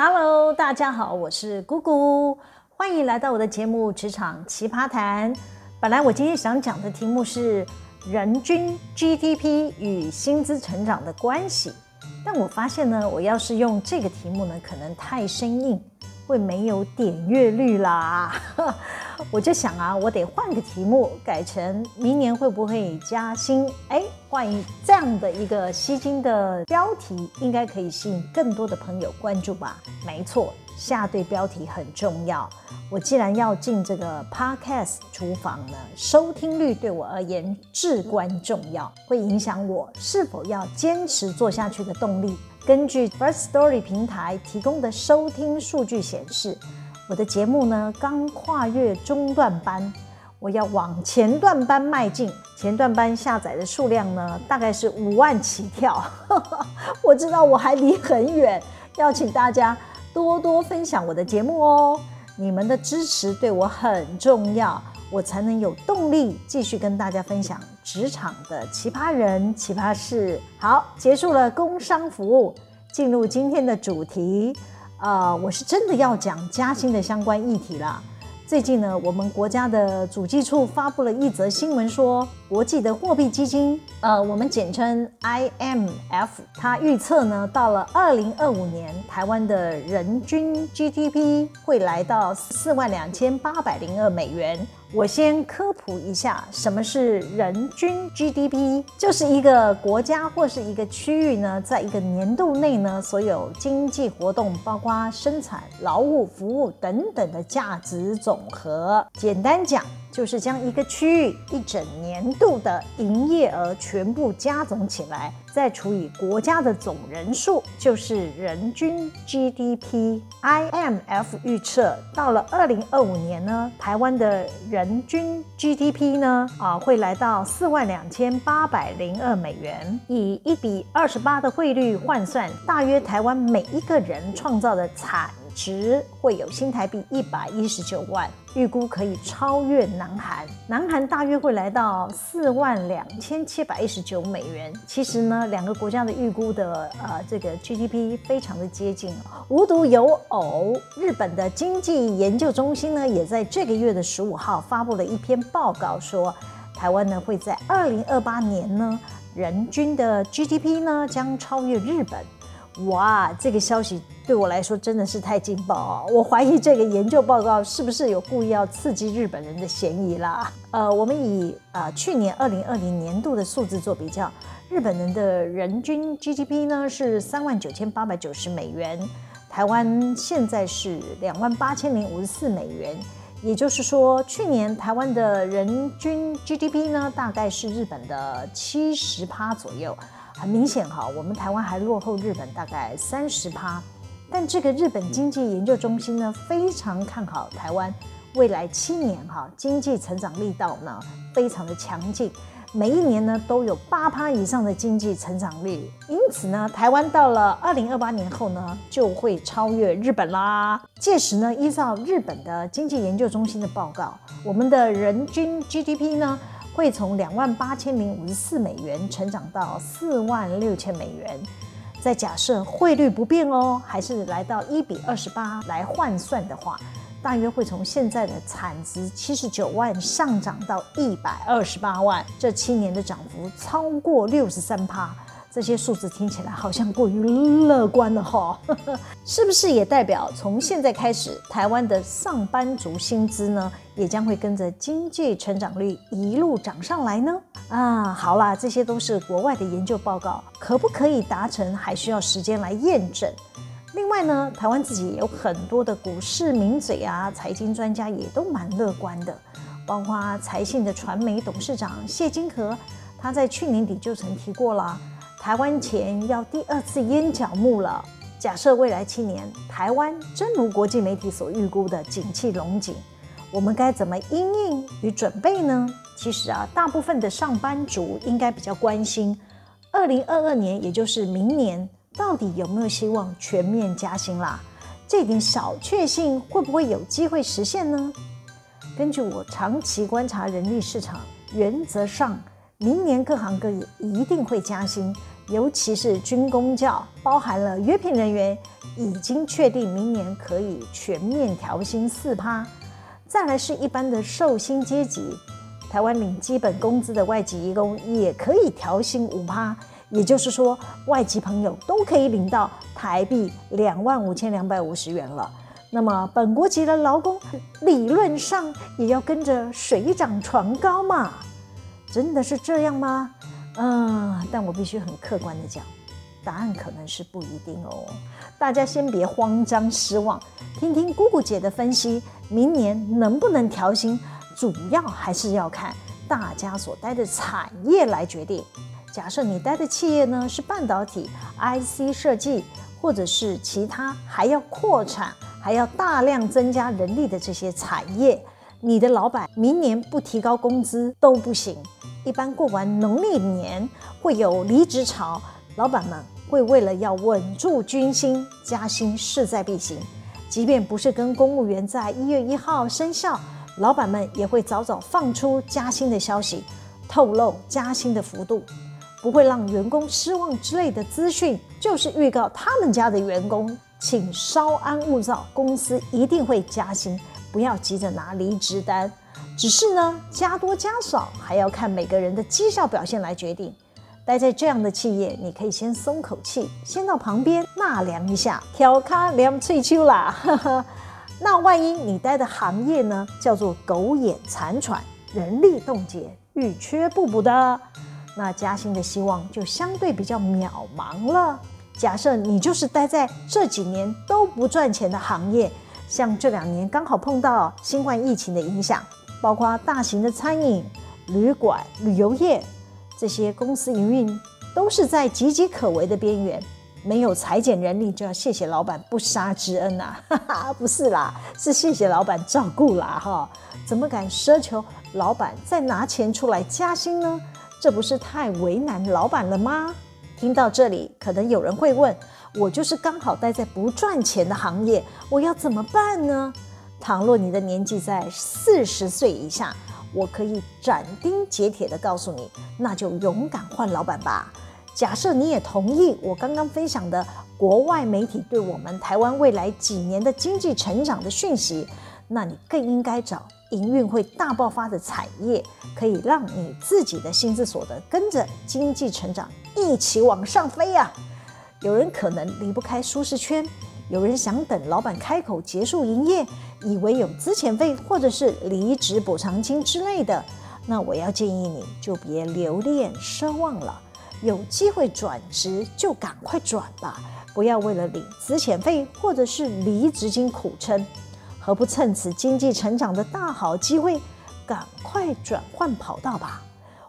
Hello，大家好，我是姑姑，欢迎来到我的节目《职场奇葩谈》。本来我今天想讲的题目是人均 GDP 与薪资成长的关系，但我发现呢，我要是用这个题目呢，可能太生硬。会没有点阅率啦，我就想啊，我得换个题目，改成明年会不会加薪？哎，换一这样的一个吸睛的标题，应该可以吸引更多的朋友关注吧？没错，下对标题很重要。我既然要进这个 Podcast 厨房呢，收听率对我而言至关重要，会影响我是否要坚持做下去的动力。根据 Firstory 平台提供的收听数据显示，我的节目呢刚跨越中段班，我要往前段班迈进。前段班下载的数量呢大概是五万起跳，我知道我还离很远，要请大家多多分享我的节目哦，你们的支持对我很重要。我才能有动力继续跟大家分享职场的奇葩人、奇葩事。好，结束了工商服务，进入今天的主题。呃，我是真的要讲加薪的相关议题啦。最近呢，我们国家的主计处发布了一则新闻，说国际的货币基金，呃，我们简称 IMF，它预测呢，到了二零二五年，台湾的人均 GDP 会来到四万两千八百零二美元。我先科普一下，什么是人均 GDP？就是一个国家或是一个区域呢，在一个年度内呢，所有经济活动，包括生产、劳务、服务等等的价值总和。简单讲，就是将一个区域一整年度的营业额全部加总起来，再除以国家的总人数，就是人均 GDP。IMF 预测，到了二零二五年呢，台湾的人均 GDP 呢，啊，会来到四万两千八百零二美元，以一比二十八的汇率换算，大约台湾每一个人创造的产值会有新台币一百一十九万，预估可以超越南韩。南韩大约会来到四万两千七百一十九美元。其实呢，两个国家的预估的呃这个 GDP 非常的接近。无独有偶，日本的经济研究中心呢，也在这个月的十五号发布了一篇报告说，台湾呢会在二零二八年呢，人均的 GDP 呢将超越日本。哇，这个消息对我来说真的是太劲爆啊！我怀疑这个研究报告是不是有故意要刺激日本人的嫌疑啦？呃，我们以呃去年二零二零年度的数字做比较，日本人的人均 GDP 呢是三万九千八百九十美元，台湾现在是两万八千零五十四美元，也就是说，去年台湾的人均 GDP 呢大概是日本的七十趴左右。很明显哈，我们台湾还落后日本大概三十趴，但这个日本经济研究中心呢，非常看好台湾未来七年哈经济成长力道呢非常的强劲，每一年呢都有八趴以上的经济成长率，因此呢，台湾到了二零二八年后呢就会超越日本啦。届时呢，依照日本的经济研究中心的报告，我们的人均 GDP 呢。会从两万八千零五十四美元成长到四万六千美元，再假设汇率不变哦，还是来到一比二十八来换算的话，大约会从现在的产值七十九万上涨到一百二十八万，这七年的涨幅超过六十三趴。这些数字听起来好像过于乐观了哈，是不是也代表从现在开始，台湾的上班族薪资呢，也将会跟着经济成长率一路涨上来呢？啊，好啦，这些都是国外的研究报告，可不可以达成，还需要时间来验证。另外呢，台湾自己也有很多的股市名嘴啊，财经专家也都蛮乐观的，包括财信的传媒董事长谢金河，他在去年底就曾提过了。台湾钱要第二次淹脚木了。假设未来七年台湾真如国际媒体所预估的景气荣景，我们该怎么因应与准备呢？其实啊，大部分的上班族应该比较关心，二零二二年，也就是明年，到底有没有希望全面加薪啦？这点小确幸会不会有机会实现呢？根据我长期观察人力市场，原则上。明年各行各业一定会加薪，尤其是军公教，包含了约聘人员，已经确定明年可以全面调薪四趴。再来是一般的受薪阶级，台湾领基本工资的外籍移工也可以调薪五趴，也就是说，外籍朋友都可以领到台币两万五千两百五十元了。那么本国籍的劳工理论上也要跟着水涨船高嘛？真的是这样吗？嗯，但我必须很客观的讲，答案可能是不一定哦。大家先别慌张失望，听听姑姑姐的分析。明年能不能调薪，主要还是要看大家所待的产业来决定。假设你待的企业呢是半导体、IC 设计，或者是其他还要扩产、还要大量增加人力的这些产业，你的老板明年不提高工资都不行。一般过完农历年会有离职潮，老板们会为了要稳住军心，加薪势在必行。即便不是跟公务员在一月一号生效，老板们也会早早放出加薪的消息，透露加薪的幅度，不会让员工失望之类的资讯，就是预告他们家的员工，请稍安勿躁，公司一定会加薪，不要急着拿离职单。只是呢，加多加少还要看每个人的绩效表现来决定。待在这样的企业，你可以先松口气，先到旁边纳凉一下，调卡凉翠秋啦。那万一你待的行业呢，叫做苟延残喘，人力冻结，欲缺不补的，那加薪的希望就相对比较渺茫了。假设你就是待在这几年都不赚钱的行业，像这两年刚好碰到新冠疫情的影响，包括大型的餐饮、旅馆、旅游业。这些公司营运都是在岌岌可危的边缘，没有裁减人力就要谢谢老板不杀之恩呐、啊！哈哈，不是啦，是谢谢老板照顾啦！哈，怎么敢奢求老板再拿钱出来加薪呢？这不是太为难老板了吗？听到这里，可能有人会问：我就是刚好待在不赚钱的行业，我要怎么办呢？倘若你的年纪在四十岁以下。我可以斩钉截铁地告诉你，那就勇敢换老板吧。假设你也同意我刚刚分享的国外媒体对我们台湾未来几年的经济成长的讯息，那你更应该找营运会大爆发的产业，可以让你自己的薪资所得跟着经济成长一起往上飞呀。有人可能离不开舒适圈。有人想等老板开口结束营业，以为有资遣费或者是离职补偿金之类的，那我要建议你就别留恋奢望了。有机会转职就赶快转吧，不要为了领资遣费或者是离职金苦撑，何不趁此经济成长的大好机会，赶快转换跑道吧？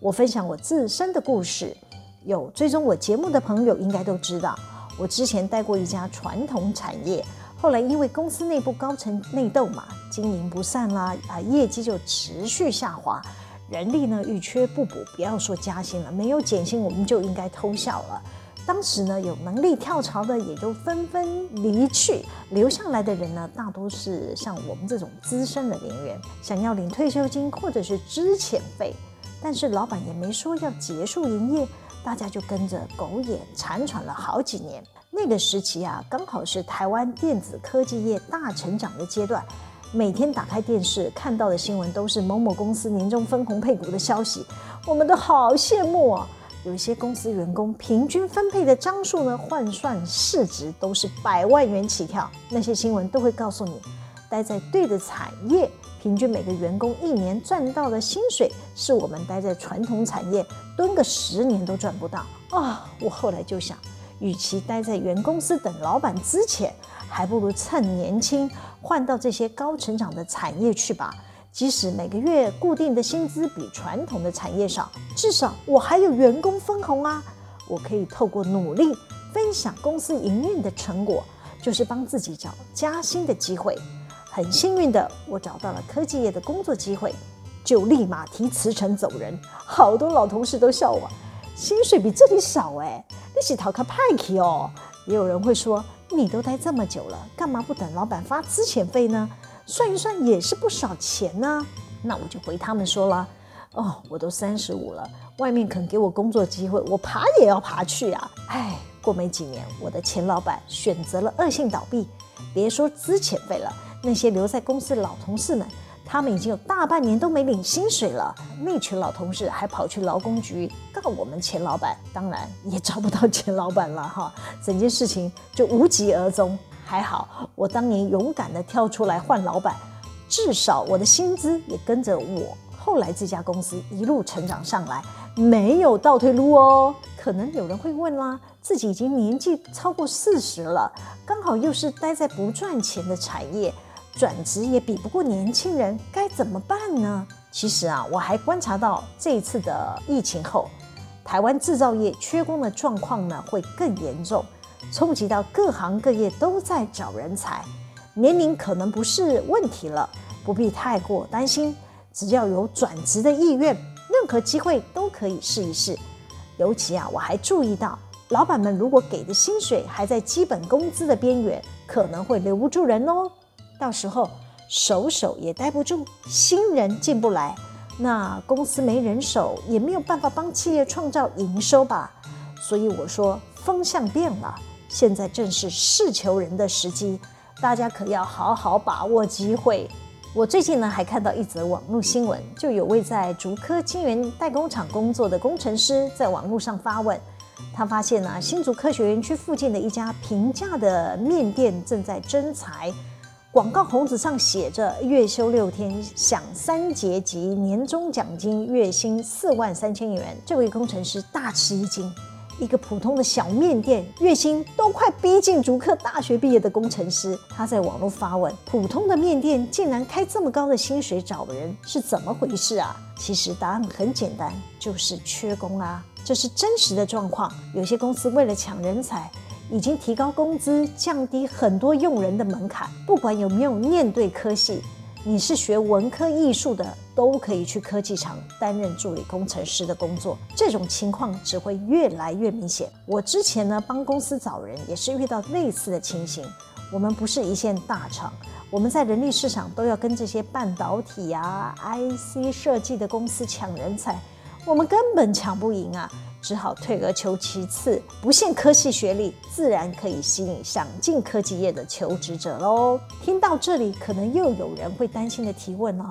我分享我自身的故事，有追踪我节目的朋友应该都知道。我之前待过一家传统产业，后来因为公司内部高层内斗嘛，经营不善啦，啊，业绩就持续下滑，人力呢欲缺不补，不要说加薪了，没有减薪我们就应该偷笑了。当时呢有能力跳槽的也都纷纷离去，留下来的人呢大多是像我们这种资深的人员，想要领退休金或者是支遣费，但是老板也没说要结束营业。大家就跟着苟延残喘了好几年。那个时期啊，刚好是台湾电子科技业大成长的阶段，每天打开电视看到的新闻都是某某公司年终分红配股的消息，我们都好羡慕啊。有一些公司员工平均分配的张数呢，换算市值都是百万元起跳。那些新闻都会告诉你，待在对的产业。平均每个员工一年赚到的薪水，是我们待在传统产业蹲个十年都赚不到啊、我后来就想，与其待在原公司等老板资遣，还不如趁年轻换到这些高成长的产业去吧。即使每个月固定的薪资比传统的产业少，至少我还有员工分红啊！我可以透过努力分享公司营运的成果，就是帮自己找加薪的机会。很幸运的，我找到了科技业的工作机会，就立马提辞呈走人。好多老同事都笑我，薪水比这里少哎，你是讨个派克哦。也有人会说，你都待这么久了，干嘛不等老板发资遣费呢？算一算也是不少钱呢。那我就回他们说了，哦，我都三十五了，外面肯给我工作机会，我爬也要爬去啊！哎，过没几年，我的前老板选择了恶性倒闭，别说资遣费了，那些留在公司的老同事们，他们已经有大半年都没领薪水了。那群老同事还跑去劳工局告我们前老板，当然也找不到前老板了哈，整件事情就无疾而终。还好我当年勇敢地跳出来换老板，至少我的薪资也跟着我。后来这家公司一路成长上来，没有倒退路哦。可能有人会问啦，自己已经年纪超过四十了，刚好又是待在不赚钱的产业，转职也比不过年轻人，该怎么办呢？其实啊，我还观察到这一次的疫情后，台湾制造业缺工的状况呢会更严重，冲击到各行各业都在找人才，年龄可能不是问题了，不必太过担心。只要有转职的意愿，任何机会都可以试一试。尤其啊，我还注意到，老板们如果给的薪水还在基本工资的边缘，可能会留不住人哦。到时候手手也待不住，新人进不来，那公司没人手，也没有办法帮企业创造营收吧。所以我说，风向变了，现在正是事求人的时机，大家可要好好把握机会。我最近呢还看到一则网络新闻，就有位在竹科晶圆代工厂工作的工程师在网络上发问，他发现呢新竹科学园区附近的一家平价的面店正在征才，广告红纸上写着月休六天，享三节及年终奖金，月薪四万三千元。这位工程师大吃一惊。一个普通的小面店，月薪都快逼近竹科大学毕业的工程师。他在网络发问：普通的面店竟然开这么高的薪水找人，是怎么回事啊？其实答案很简单，就是缺工啊。这是真实的状况。有些公司为了抢人才，已经提高工资，降低很多用人的门槛。不管有没有面对科系。你是学文科艺术的，都可以去科技厂担任助理工程师的工作。这种情况只会越来越明显。我之前呢帮公司找人，也是遇到类似的情形。我们不是一线大厂，我们在人力市场都要跟这些半导体啊、IC 设计的公司抢人才，我们根本抢不赢啊。只好退而求其次，不限科系学历，自然可以吸引想进科技业的求职者喽。听到这里，可能又有人会担心的提问了：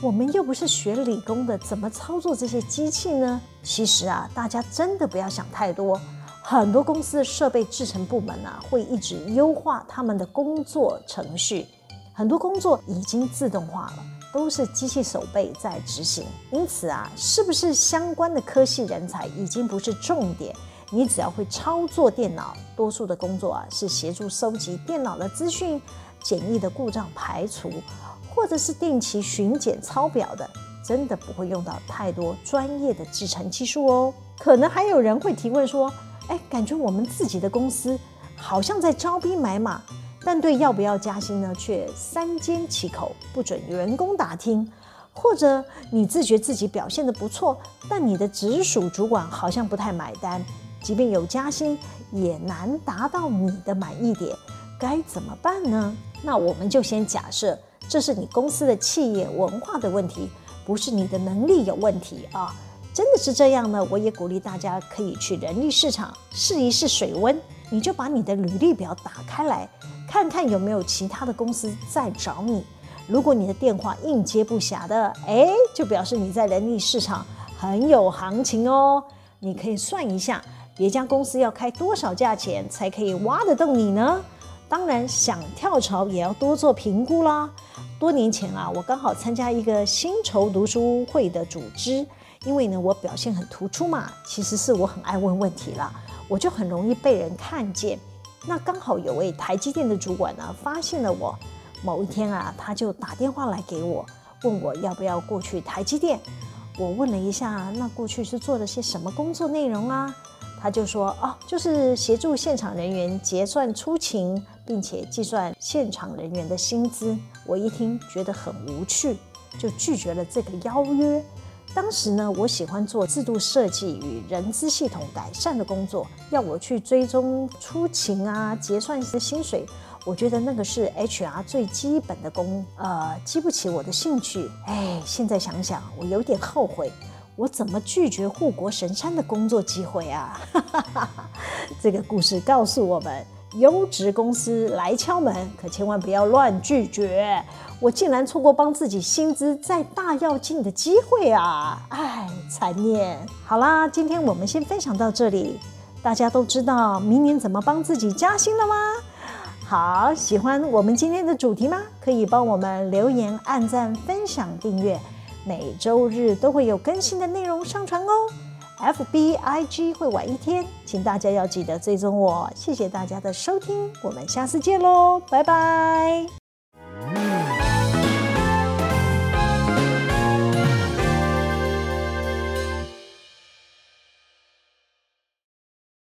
我们又不是学理工的，怎么操作这些机器呢？其实啊，大家真的不要想太多。很多公司的设备制成部门啊，会一直优化他们的工作程序，很多工作已经自动化了。都是机器手背在执行，因此啊，是不是相关的科系人才已经不是重点。你只要会操作电脑，多数的工作啊是协助收集电脑的资讯、简易的故障排除，或者是定期巡检抄表的，真的不会用到太多专业的制程技术哦。可能还有人会提问说：“哎，感觉我们自己的公司好像在招兵买马。”但对要不要加薪呢，却三缄其口，不准员工打听。或者你自觉自己表现得不错，但你的直属主管好像不太买单，即便有加薪，也难达到你的满意点，该怎么办呢？那我们就先假设这是你公司的企业文化的问题，不是你的能力有问题啊。真的是这样呢？我也鼓励大家可以去人力市场试一试水温，你就把你的履历表打开来。看看有没有其他的公司在找你。如果你的电话应接不暇的，诶，就表示你在人力市场很有行情哦。你可以算一下，别家公司要开多少价钱才可以挖得动你呢？当然，想跳槽也要多做评估啦。多年前啊，我刚好参加一个薪酬读书会的组织，因为呢我表现很突出嘛，其实是我很爱问问题啦，我就很容易被人看见。那刚好有位台积电的主管呢，发现了我。某一天啊，他就打电话来给我，问我要不要过去台积电。我问了一下，那过去是做了些什么工作内容啊？他就说，哦，就是协助现场人员结算出勤，并且计算现场人员的薪资。我一听觉得很无趣，就拒绝了这个邀约。当时呢，我喜欢做制度设计与人资系统改善的工作，要我去追踪出勤啊、结算一些薪水，我觉得那个是 HR 最基本的工，呃，激不起我的兴趣。哎，现在想想，我有点后悔，我怎么拒绝护国神山的工作机会啊？这个故事告诉我们，优质公司来敲门，可千万不要乱拒绝。我竟然错过帮自己薪资再大要进的机会啊！哎，残念。好啦，今天我们先分享到这里。大家都知道明年怎么帮自己加薪了吗？好，喜欢我们今天的主题吗？可以帮我们留言、按赞、分享、订阅，每周日都会有更新的内容上传哦。FB、IG 会晚一天，请大家要记得追踪我。谢谢大家的收听，我们下次见喽，拜拜。